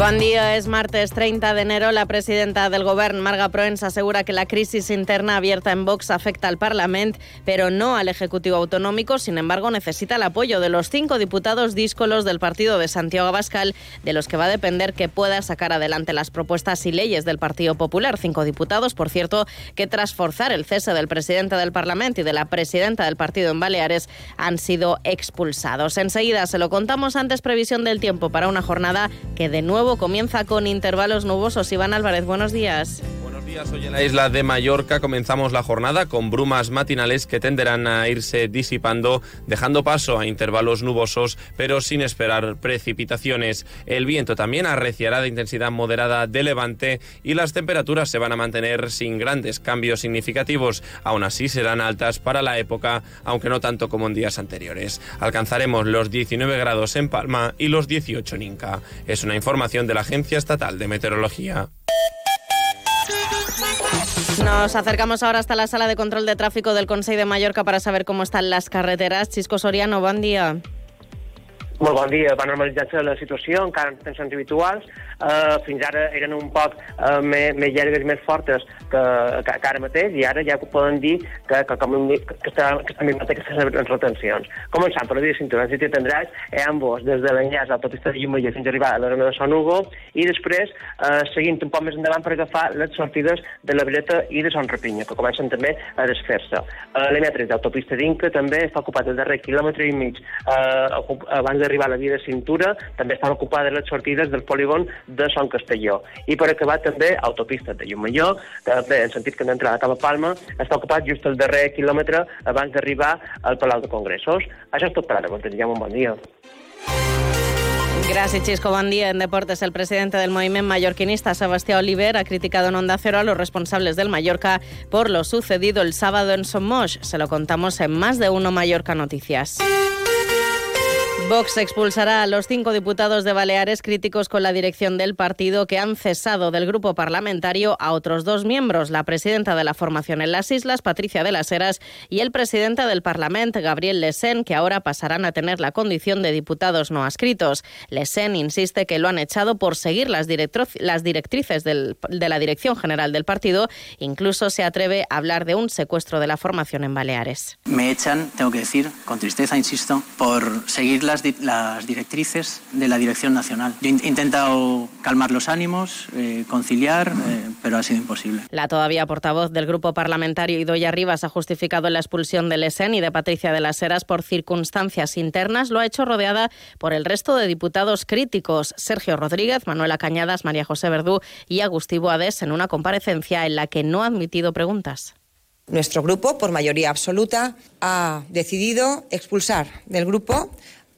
Bon dia, és martes 30 de enero. La presidenta del govern, Marga Proens, asegura que la crisis interna abierta en Vox afecta al Parlament, pero no al Ejecutivo Autonómico. Sin embargo, necesita el apoyo de los cinco diputados díscolos del partido de Santiago Abascal, de los que va a depender que pueda sacar adelante las propuestas y leyes del Partido Popular. Cinco diputados, por cierto, que tras forzar el cese del presidente del Parlamento y de la presidenta del partido en Baleares han sido expulsados. Enseguida se lo contamos antes previsión del tiempo para una jornada que de nuevo comienza con intervalos nubosos. Iván Álvarez, buenos días. Hoy en la isla de Mallorca comenzamos la jornada con brumas matinales que tenderán a irse disipando, dejando paso a intervalos nubosos, pero sin esperar precipitaciones. El viento también arreciará de intensidad moderada de levante y las temperaturas se van a mantener sin grandes cambios significativos. Aún así serán altas para la época, aunque no tanto como en días anteriores. Alcanzaremos los 19 grados en Palma y los 18 en Inca. Es una información de la Agencia Estatal de Meteorología. Nos acercamos ahora hasta la sala de control de tráfico del Consejo de Mallorca para saber cómo están las carreteras. Chisco Soriano, buen día. Molt bon dia. Va normalitzar-se la situació, encara en tensions habituals. Uh, fins ara eren un poc uh, més, més llargues més fortes que, que, que ara mateix, i ara ja poden dir que, que, com, que, que està, que està minvat aquestes retencions. Començant per la via cinturó i tindràs eh, ambos, des de l'enllaç a l'autopista de Llumella fins a arribar a la zona de Son Hugo, i després uh, seguint un poc més endavant per agafar les sortides de la Breta i de Son Rapinya, que comencen també a desfer-se. Uh, L'M3 d'autopista d'Inca també està ocupat el darrer quilòmetre i mig uh, abans de d'arribar a la via de cintura, també estan ocupades les sortides del polígon de Son Castelló. I per acabar també autopista de Llumalló, que bé, en sentit que d'entrada cap a Palma, està ocupat just el darrer quilòmetre abans d'arribar al Palau de Congressos. Això és tot per ara, us desitgem un bon dia. Gracias, Chisco. Buen día. En deportes, el presidente del movimiento mallorquinista, Sebastián Oliver, ha criticado en Onda Cero a los responsables del Mallorca por lo sucedido el sábado en Somos. Se lo contamos en Más de Uno Mallorca Noticias. Vox expulsará a los cinco diputados de Baleares críticos con la dirección del partido que han cesado del grupo parlamentario a otros dos miembros, la presidenta de la formación en las islas, Patricia de las Heras, y el presidente del Parlamento, Gabriel Lesen, que ahora pasarán a tener la condición de diputados no adscritos. Lesen insiste que lo han echado por seguir las, las directrices del, de la Dirección General del partido. Incluso se atreve a hablar de un secuestro de la formación en Baleares. Me echan, tengo que decir, con tristeza, insisto, por seguir las las, directrices de la Dirección Nacional. Yo he intentado calmar los ánimos, eh, conciliar, eh, pero ha sido imposible. La todavía portavoz del grupo parlamentario Idoya Rivas ha justificado la expulsión de Lesen y de Patricia de las Heras por circunstancias internas. Lo ha hecho rodeada por el resto de diputados críticos, Sergio Rodríguez, Manuela Cañadas, María José Verdú y Agustí Boades, en una comparecencia en la que no ha admitido preguntas. Nuestro grupo, por mayoría absoluta, ha decidido expulsar del grupo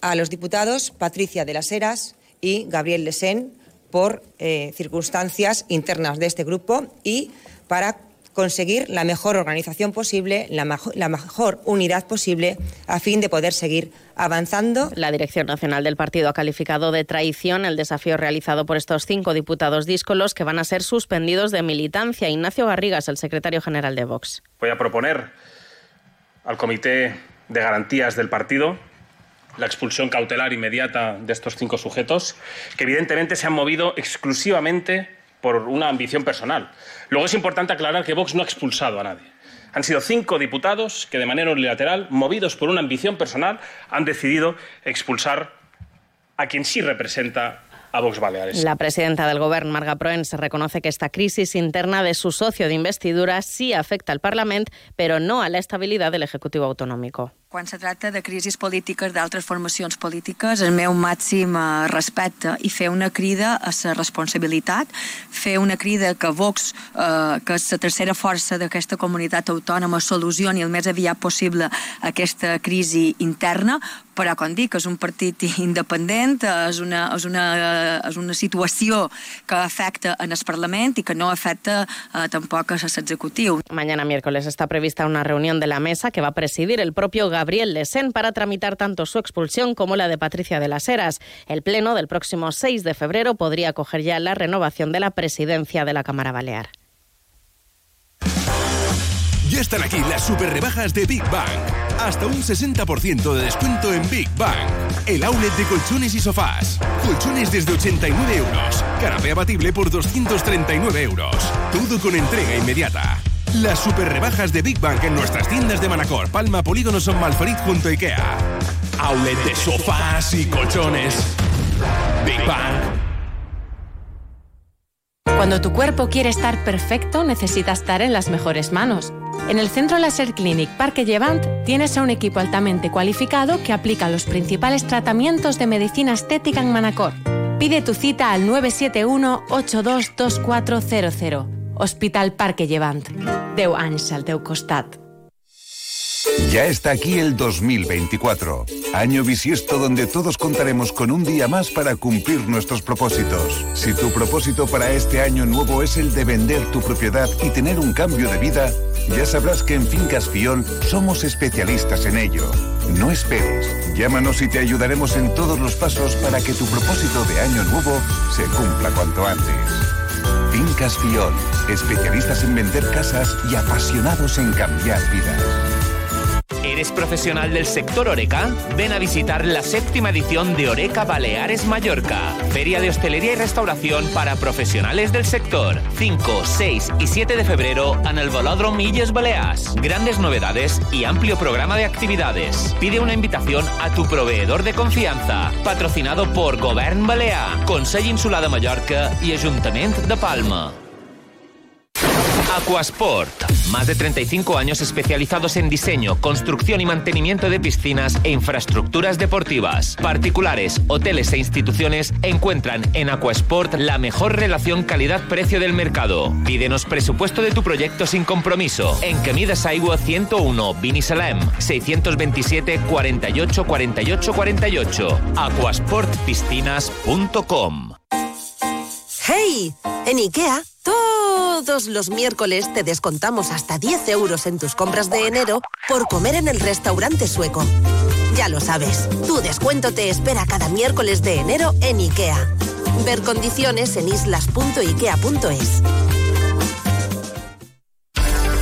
a los diputados Patricia de las Heras y Gabriel Lesén por eh, circunstancias internas de este grupo y para conseguir la mejor organización posible, la, la, mejor unidad posible, a fin de poder seguir avanzando. La Dirección Nacional del Partido ha calificado de traición el desafío realizado por estos cinco diputados díscolos que van a ser suspendidos de militancia. Ignacio Garrigas, el secretario general de Vox. Voy a proponer al Comité de Garantías del Partido la expulsión cautelar inmediata de estos cinco sujetos, que evidentemente se han movido exclusivamente por una ambición personal. Luego es importante aclarar que Vox no ha expulsado a nadie. Han sido cinco diputados que de manera unilateral, movidos por una ambición personal, han decidido expulsar a quien sí representa a Vox Baleares. La presidenta del Gobierno, Marga Proens, reconoce que esta crisis interna de su socio de investidura sí afecta al Parlamento, pero no a la estabilidad del Ejecutivo Autonómico. Quan se tracta de crisis polítiques d'altres formacions polítiques, el meu màxim eh, respecte i fer una crida a la responsabilitat, fer una crida que Vox, eh, que és la tercera força d'aquesta comunitat autònoma, solucioni el més aviat possible aquesta crisi interna, però com dic, és un partit independent, és una, és una, és una situació que afecta en el Parlament i que no afecta eh, tampoc a l'executiu. Mañana miércoles está prevista una reunión de la mesa que va presidir el propio Gabriel Lesen para tramitar tanto su expulsión como la de Patricia de las Heras. El pleno del próximo 6 de febrero podría acoger ya la renovación de la presidencia de la Cámara Balear. Ya están aquí las super rebajas de Big Bang. Hasta un 60% de descuento en Big Bang. El outlet de colchones y sofás. Colchones desde 89 euros. Canapé abatible por 239 euros. Todo con entrega inmediata. Las super rebajas de Big Bang en nuestras tiendas de Manacor, Palma, Polígono Son junto Ikea. De sofás y colchones. Big Bang. Cuando tu cuerpo quiere estar perfecto, necesita estar en las mejores manos. En el Centro Laser Clinic Parque Llevant tienes a un equipo altamente cualificado que aplica los principales tratamientos de medicina estética en Manacor. Pide tu cita al 971-822400. Hospital Parque Llevant. Deu anys al teu costat. Ya está aquí el 2024, año bisiesto donde todos contaremos con un día más para cumplir nuestros propósitos. Si tu propósito para este año nuevo es el de vender tu propiedad y tener un cambio de vida, ya sabrás que en Fincas Fiol somos especialistas en ello. No esperes, llámanos y te ayudaremos en todos los pasos para que tu propósito de año nuevo se cumpla cuanto antes. Fincas Fiol, especialistas en vender casas y apasionados en cambiar vidas. ¿Eres profesional del sector Oreca? Ven a visitar la séptima edición de Oreca Baleares Mallorca, Feria de Hostelería y Restauración para profesionales del sector. 5, 6 y 7 de febrero en el Velòdrom Illes Balears. Grandes novedades y amplio programa de actividades. Pide una invitación a tu proveedor de confianza. Patrocinado por Govern Balear, Consell Insular de Mallorca y Ayuntamiento de Palma. Aquasport. Más de 35 años especializados en diseño, construcción y mantenimiento de piscinas e infraestructuras deportivas. Particulares, hoteles e instituciones encuentran en Aquasport la mejor relación calidad-precio del mercado. Pídenos presupuesto de tu proyecto sin compromiso. En Camidas Aigua 101, Vinisalem, 627 48 48 48. Aquasportpiscinas.com ¡Hey! En IKEA, todos los miércoles te descontamos hasta 10 euros en tus compras de enero por comer en el restaurante sueco. Ya lo sabes, tu descuento te espera cada miércoles de enero en IKEA. Ver condiciones en islas.ikea.es.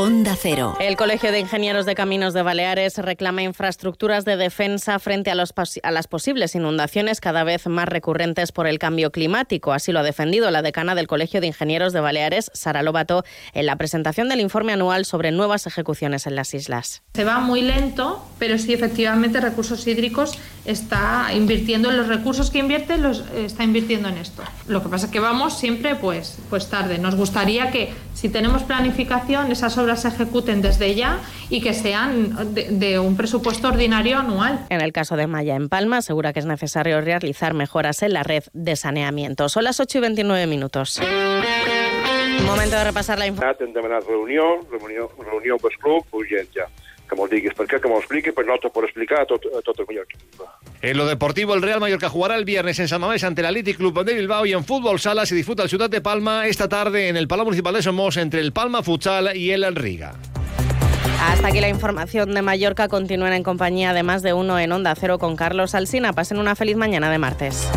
Onda Cero. El Colegio de Ingenieros de Caminos de Baleares reclama infraestructuras de defensa frente a, los a, las posibles inundaciones cada vez más recurrentes por el cambio climático. Así lo ha defendido la decana del Colegio de Ingenieros de Baleares, Sara Lobato, en la presentación del informe anual sobre nuevas ejecuciones en las islas. Se va muy lento, pero sí efectivamente Recursos Hídricos está invirtiendo en los recursos que invierte, los está invirtiendo en esto. Lo que pasa es que vamos siempre pues, pues tarde. Nos gustaría que si tenemos planificación esas obras se ejecuten desde ya y que sean de, de, un presupuesto ordinario anual. En el caso de Maya en Palma, asegura que es necesario realizar mejoras en la red de saneamiento. Son las 8 y 29 minutos. Momento de repasar la información. Hem demanat reunió, reunió, reunió amb el club. Que mos diguis per què, que m'ho expliqui, però no por explicar a tot, a tot el. En lo deportivo, el Real Mallorca jugará el viernes en San Mamés ante el Athletic Club de Bilbao y en fútbol sala se disputa el Ciudad de Palma esta tarde en el Palau Municipal de Somos entre el Palma Futsal y el Riga. Hasta aquí la información de Mallorca. Continúen en compañía de más de uno en Onda Cero con Carlos Alsina. Pasen una feliz mañana de martes.